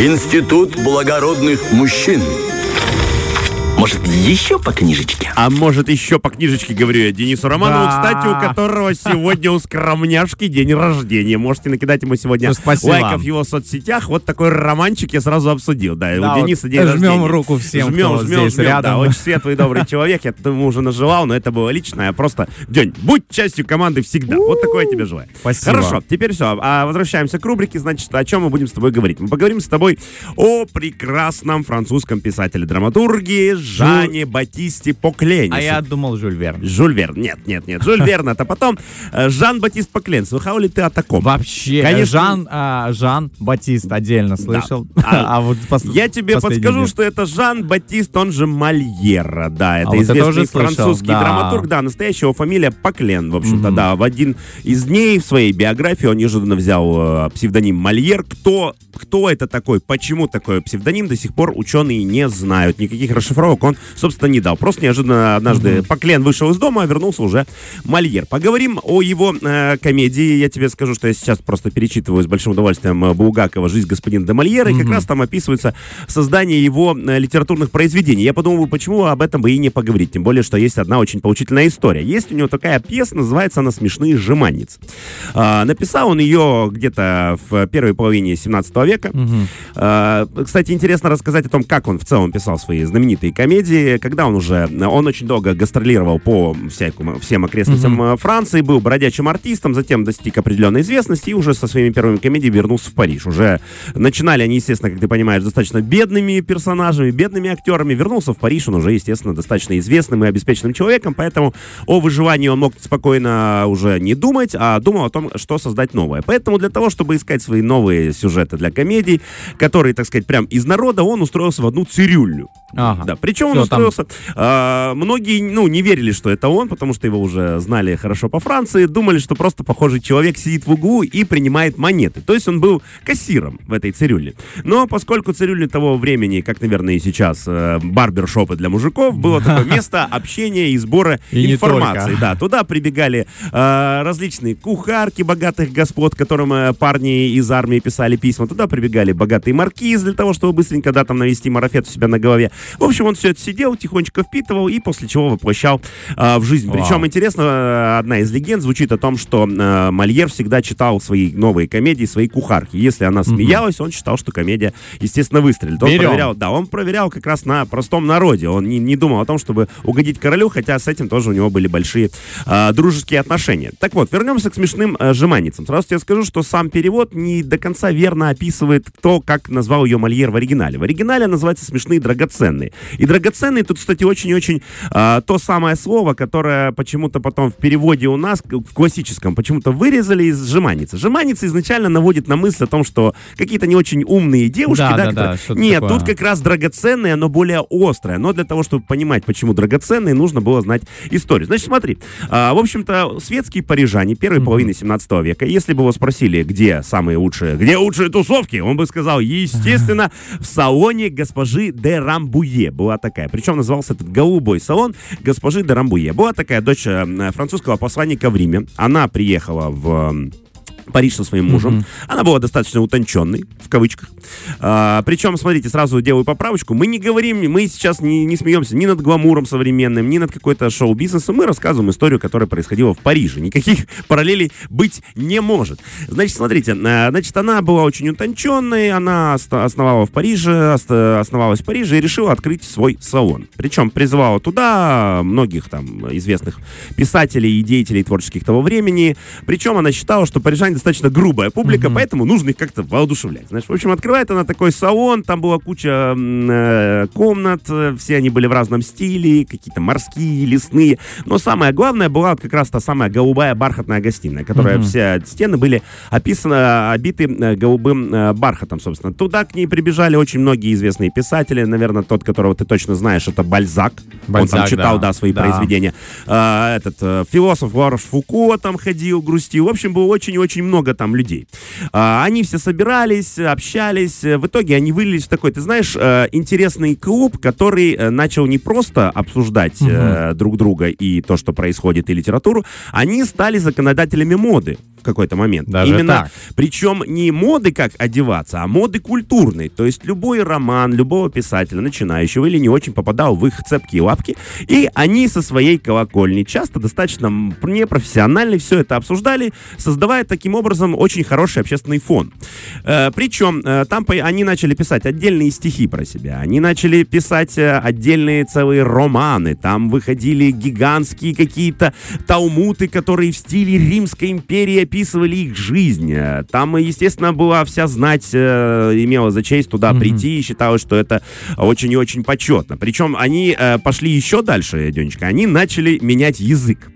Институт благородных мужчин. Может, еще по книжечке? А может, еще по книжечке, говорю я Денису Романову, Да. кстати, у которого сегодня у скромняшки день рождения. Можете накидать ему сегодня Ну, спасибо. лайков в его соцсетях. Вот такой романчик я сразу обсудил. Да, Да, у вот Дениса день жмем рождения. руку всем, Жмем, кто жмем, здесь жмем. рядом. Да, очень светлый добрый человек. Я ему уже наживал, но это было лично. Я просто, День, будь частью команды всегда. Вот такое я тебе желаю. Спасибо. Хорошо, теперь все. А возвращаемся к рубрике. Значит, о чем мы будем с тобой говорить? Мы поговорим с тобой о прекрасном французском писателе-драматурге Жане Батисте Поклене. А я думал, Жюль Верн. Жюль Верн. Нет, нет, нет. Жюль Верн это потом. Э, Жан-Батист Поклен. Слыхал ли ты о таком? Вообще, Конечно. Жан, а, Жан Батист отдельно слышал. А, А, вот пос- Я тебе подскажу, нет. что это Жан-Батист, он же Мольер. Да, это вот это известный слышал, французский да. драматург. Да, настоящая его фамилия Поклен, в общем-то, да. В один из дней в своей биографии он неожиданно взял э, псевдоним Мольер. Кто, кто это такой, почему такой псевдоним, до сих пор ученые не знают. Никаких расшифровок он, собственно, не дал. Просто неожиданно однажды Поклен вышел из дома, а вернулся уже Мольер. Поговорим о его э, комедии. Я тебе скажу, что я сейчас просто перечитываю с большим удовольствием э, Булгакова «Жизнь господина де Мольера», и как раз там описывается создание его э, литературных произведений. Я подумал, почему об этом бы и не поговорить. Тем более, что есть одна очень поучительная история. Есть у него такая пьеса, называется она «Смешные жеманницы». А, написал он ее где-то в первой половине 17 века. А, кстати, интересно рассказать о том, как он в целом писал свои знаменитые комедии. Когда он уже... Он очень долго гастролировал по всякому, всем окрестностям э, Франции, был бродячим артистом, затем достиг определенной известности и уже со своими первыми комедиями вернулся в Париж. Уже начинали они, естественно, как ты понимаешь, достаточно бедными персонажами, бедными актерами. Вернулся в Париж, он уже, естественно, достаточно известным и обеспеченным человеком, поэтому о выживании он мог спокойно уже не думать, а думал о том, что создать новое. Поэтому для того, чтобы искать свои новые сюжеты для комедий, которые, так сказать, прям из народа, он устроился в одну цирюльню. Ага. Да, причем он Всё, там- устроился. а, многие, ну, не верили, что это он, потому что его уже знали хорошо по Франции, думали, что просто похожий человек сидит в углу и принимает монеты. То есть он был кассиром в этой цирюльне. Но поскольку цирюльни того времени, как, наверное, и сейчас, э, барбершопы для мужиков, было такое место общения и сбора И информации. Да, туда прибегали э, различные кухарки богатых господ, которым э, парни из армии писали письма. Туда прибегали богатые маркизы для того, чтобы быстренько, да, там навести марафет у себя на голове. В общем, он все это сидел, тихонечко впитывал и после чего воплощал э, в жизнь. Вау. Причем, интересно, э, одна из легенд звучит о том, что э, Мольер всегда читал свои новые комедии своей кухарки. Если она смеялась, он считал, что комедия, естественно, выстрелит. Он Берем. проверял, да, он проверял как раз на простом народе. Он не, не думал о том, чтобы угодить королю, хотя с этим тоже у него были большие э, дружеские отношения. Так вот, вернемся к смешным э, жеманницам. Сразу тебе скажу, что сам перевод не до конца верно описывает то, как назвал ее Мольер в оригинале. В оригинале она называется «Смешные драгоценные». И драгоценные тут, кстати, очень-очень э, то самое слово, которое почему-то потом в переводе у нас, в классическом, почему-то вырезали из жеманницы. Жеманница изначально наводит на мысль о том, что какие-то не очень умные девушки, Да, да, да, которые- да, Нет, такое. тут как раз драгоценное, но более острое. Но для того, чтобы понимать, почему драгоценные, нужно было знать историю. Значит, смотри. а, в общем-то, светские парижане первой половины 17 века, если бы его спросили, где самые лучшие, где лучшие тусовки, он бы сказал, естественно, в салоне госпожи де Рамбуе. Была такая. Причем назывался этот голубой салон госпожи де Рамбуе. Была такая дочь э, французского посланника в Риме. Она приехала в... Париж со своим мужем. Она была достаточно утонченной, в кавычках. А, причем, смотрите, сразу делаю поправочку. Мы не говорим, мы сейчас не, не смеемся ни над гламуром современным, ни над какой-то шоу-бизнесом. Мы рассказываем историю, которая происходила в Париже. Никаких параллелей быть не может. Значит, смотрите, а, значит, она была очень утонченной, она основала в Париже, основалась в Париже и решила открыть свой салон. Причем призывала туда многих там известных писателей и деятелей творческих того времени. Причем она считала, что парижане достаточно грубая публика, поэтому нужно их как-то воодушевлять. Знаешь, в общем, открывает она такой салон, там была куча э, комнат, э, все они были в разном стиле, какие-то морские, лесные. Но самое главное была вот как раз та самая голубая бархатная гостиная, которая все стены были описаны, обиты э, голубым э, бархатом, собственно. Туда к ней прибежали очень многие известные писатели. Наверное, тот, которого ты точно знаешь, это Бальзак. Он там Бальзак, читал, да. да, свои Да. произведения. А, этот э, философ Ларош Фуко там ходил, грустил. В общем, было очень-очень много там людей. А, они все собирались, общались. В итоге они вылились в такой, ты знаешь, э, интересный клуб, который э, начал не просто обсуждать э, друг друга и то, что происходит, и литературу. Они стали законодателями моды. В какой-то момент. Даже Именно, так? причем не моды, как одеваться, а моды культурные. То есть любой роман любого писателя, начинающего или не очень, попадал в их цепкие лапки, и они со своей колокольни часто достаточно непрофессионально все это обсуждали, создавая таким образом очень хороший общественный фон. Э, причем э, там они начали писать отдельные стихи про себя, они начали писать э, отдельные целые романы, там выходили гигантские какие-то талмуты, которые в стиле Римской империи описывали их жизнь. Там, естественно, была вся знать, э, имела за честь туда прийти и считалось, что это очень и очень почетно. Причем они э, пошли еще дальше, Денечка, они начали менять язык.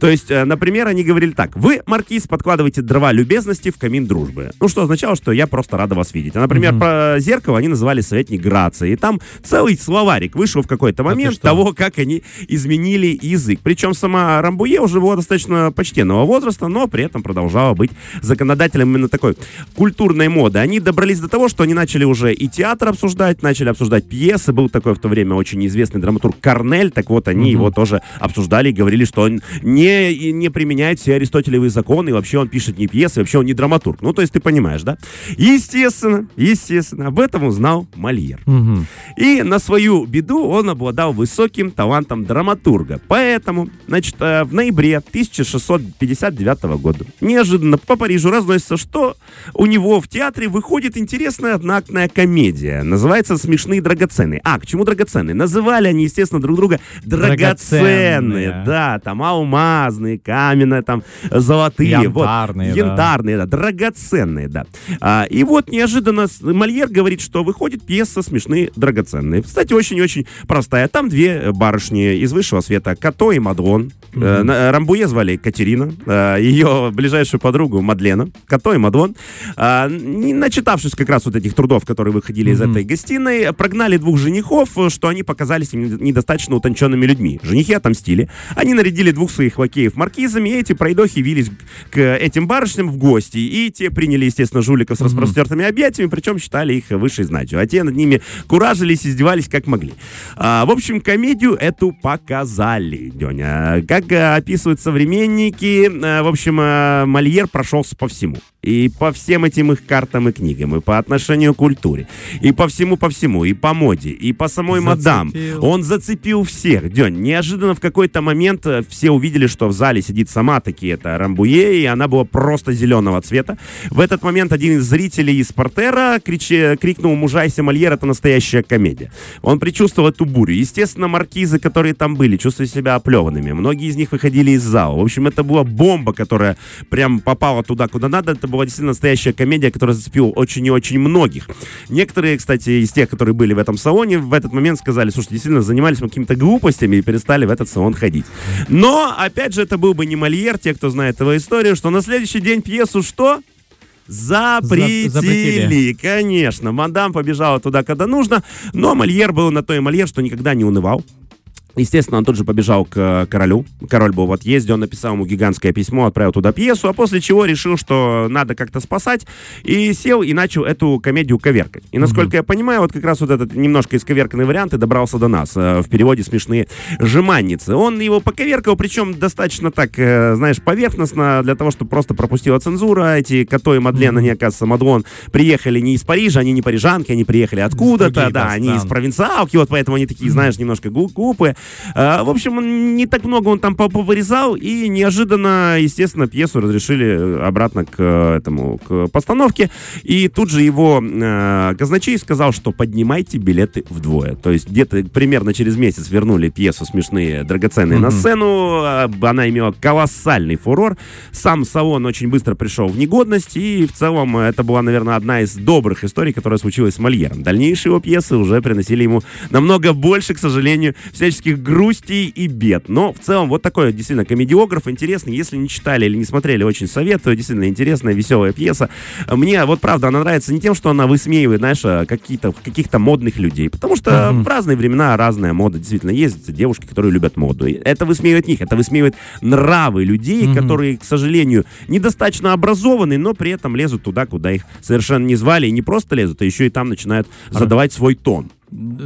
То есть, э, например, они говорили так, вы, маркиз, подкладываете дрова любезности в камин дружбы. Ну, что означало, что я просто рада вас видеть. А, например, про зеркало они называли советник Грации. И там целый словарик вышел в какой-то момент что? того, как они изменили язык. Причем сама Рамбуе уже была достаточно почтенного возраста, но при этом продолжала быть законодателем именно такой культурной моды. Они добрались до того, что они начали уже и театр обсуждать, начали обсуждать пьесы. Был такой в то время очень известный драматург Корнель, так вот они его тоже обсуждали и говорили, что он не, не применяет все аристотелевые законы, и вообще он пишет не пьесы, вообще он не драматург. Ну, то есть ты понимаешь, да? Естественно, естественно, об этом узнал Мольер. Мгм. И на свою беду он обладал высоким талантом драматурга. Поэтому, значит, э, в ноябре 1659 года неожиданно по Парижу разносится, что у него в театре выходит интересная одноактная комедия. Называется «Смешные драгоценные». А, к чему драгоценные? Называли они, естественно, друг друга драгоценные. Драгоценные. Да, там алмазные, каменные, там золотые. Янтарные, вот, да. янтарные, да, драгоценные, да. А, и вот неожиданно Мольер говорит, что выходит пьеса «Смешные драгоценные». Кстати, очень-очень простая. Там две э, барышни из высшего света, Като и Мадлон. Э, на- Рамбуе звали Катерина, э, ее ближайшую подругу Мадлена, Като и Мадлон. А, не начитавшись как раз вот этих трудов, которые выходили из этой гостиной, прогнали двух женихов, э, что они показались им недостаточно утонченными людьми. Женихи отомстили. Они нарядили двух своих лакеев маркизами, и эти пройдохи явились к этим барышням в гости. И те приняли, естественно, жуликов с распростертыми объятиями, причем считали их высшей знатью. А те над ними куражились, издевались как могли. А, в общем, комедию эту показали, Деня. Как э, описывают современники, э, в общем, э, Мольер прошелся по всему. И по всем этим их картам и книгам, и по отношению к культуре, и по всему, по всему, и по моде, и по самой мадам. Зацепил. Он зацепил всех. День, неожиданно в какой-то момент все увидели, что в зале сидит сама таки это Рамбуе, и она была просто зеленого цвета. В этот момент один из зрителей из портера кричи- крикнул «Мужайся, Мольер, это настоящая комедия». Он предчувствовал эту бурю. Естественно, маркизы, которые там были, чувствовали себя оплеванными. Многие из них выходили из зала. В общем, это была бомба, которая прям попала туда, куда надо. Это была действительно настоящая комедия, которая зацепила очень и очень многих. Некоторые, кстати, из тех, которые были в этом салоне, в этот момент сказали, слушайте, действительно занимались мы какими-то глупостями и перестали в этот салон ходить. Но, опять же, это был бы не Мольер, те, кто знает его историю, что на следующий день пьесу что? Запретили. запретили. Конечно. Мадам побежала туда, когда нужно, но Мольер был на то и Мольер, что никогда не унывал. Естественно, он тут же побежал к э, королю. Король был в отъезде, он написал ему гигантское письмо, отправил туда пьесу, а после чего решил, что надо как-то спасать, и сел и начал эту комедию коверкать. И насколько я понимаю, вот как раз вот этот немножко исковерканный вариант и добрался до нас. э, В переводе «Смешные жеманницы». Он его поковеркал, причем достаточно так, э, знаешь, поверхностно, для того, чтобы просто пропустила цензура. Эти Като и Мадлен, они, оказывается, Мадлон, приехали не из Парижа, они не парижанки, они приехали откуда-то, да, они из провинциалки, вот поэтому они такие, знаешь, немножко глупые. А, В общем, он не так много он там по- повырезал, и неожиданно, естественно, пьесу разрешили э, обратно к э, этому, к постановке. И тут же его э, казначей сказал, что поднимайте билеты вдвое. То есть где-то примерно через месяц вернули пьесу «Смешные драгоценные» на сцену. Она имела колоссальный фурор. Сам салон очень быстро пришел в негодность, и в целом это была, наверное, одна из добрых историй, которая случилась с Мольером. Дальнейшие его пьесы уже приносили ему намного больше, к сожалению, всяческих грустей и бед. Но в целом вот такой действительно комедиограф интересный. Если не читали или не смотрели, очень советую. Действительно интересная, веселая пьеса. Мне вот правда она нравится не тем, что она высмеивает, знаешь, а, какие-то, каких-то модных людей. Потому что в разные времена разная мода. Действительно, есть девушки, которые любят моду. Это высмеивает них, это высмеивает нравы людей, которые, к сожалению, недостаточно образованы, но при этом лезут туда, куда их совершенно не звали. И не просто лезут, а еще и там начинают задавать свой тон.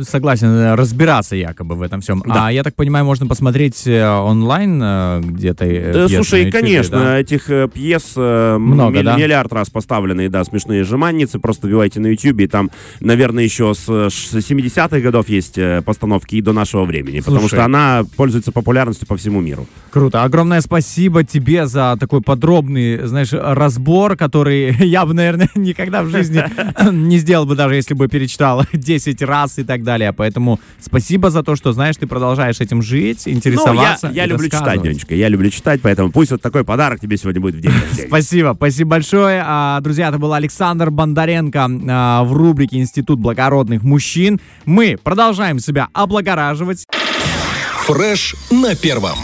Согласен, разбираться якобы в этом всем. Да. А я так понимаю, можно посмотреть э, онлайн э, где-то э, Да, слушай, Ютубе, конечно, да? этих э, пьес э, Много, миль- да? миллиард раз поставленные, да, смешные жеманницы, просто вбивайте на YouTube, и там, наверное, еще с, э, ш- с 70-х годов есть э, постановки и до нашего времени, потому Слушай. что она пользуется популярностью по всему миру. Круто. Огромное спасибо тебе за такой подробный, знаешь, разбор, который я бы, наверное, никогда в жизни не сделал бы, даже если бы перечитал 10 раз и так далее. Поэтому спасибо за то, что, знаешь, ты продолжаешь этим жить, Ну, я, интересоваться. я и люблю читать. Денечка, я люблю читать, поэтому пусть вот такой подарок тебе сегодня будет в день рождения. Спасибо, спасибо большое. А, Друзья, это был Александр Бондаренко а, в рубрике «Институт благородных мужчин». Мы продолжаем себя облагораживать. Фреш на первом.